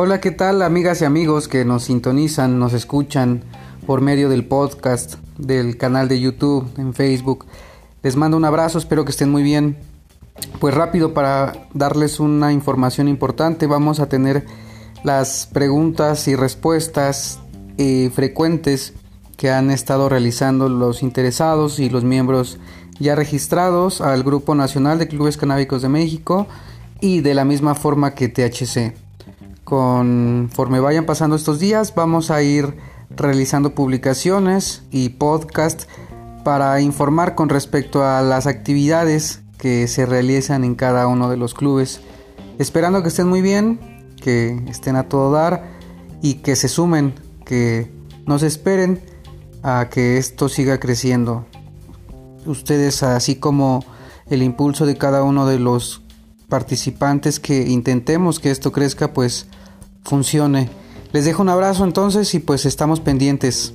Hola, ¿qué tal amigas y amigos que nos sintonizan, nos escuchan por medio del podcast, del canal de YouTube, en Facebook? Les mando un abrazo, espero que estén muy bien. Pues rápido para darles una información importante, vamos a tener las preguntas y respuestas eh, frecuentes que han estado realizando los interesados y los miembros ya registrados al Grupo Nacional de Clubes Canábicos de México y de la misma forma que THC. Conforme vayan pasando estos días, vamos a ir realizando publicaciones y podcast para informar con respecto a las actividades que se realizan en cada uno de los clubes. Esperando que estén muy bien, que estén a todo dar y que se sumen, que nos esperen a que esto siga creciendo. Ustedes, así como el impulso de cada uno de los participantes que intentemos que esto crezca, pues funcione. Les dejo un abrazo entonces y pues estamos pendientes.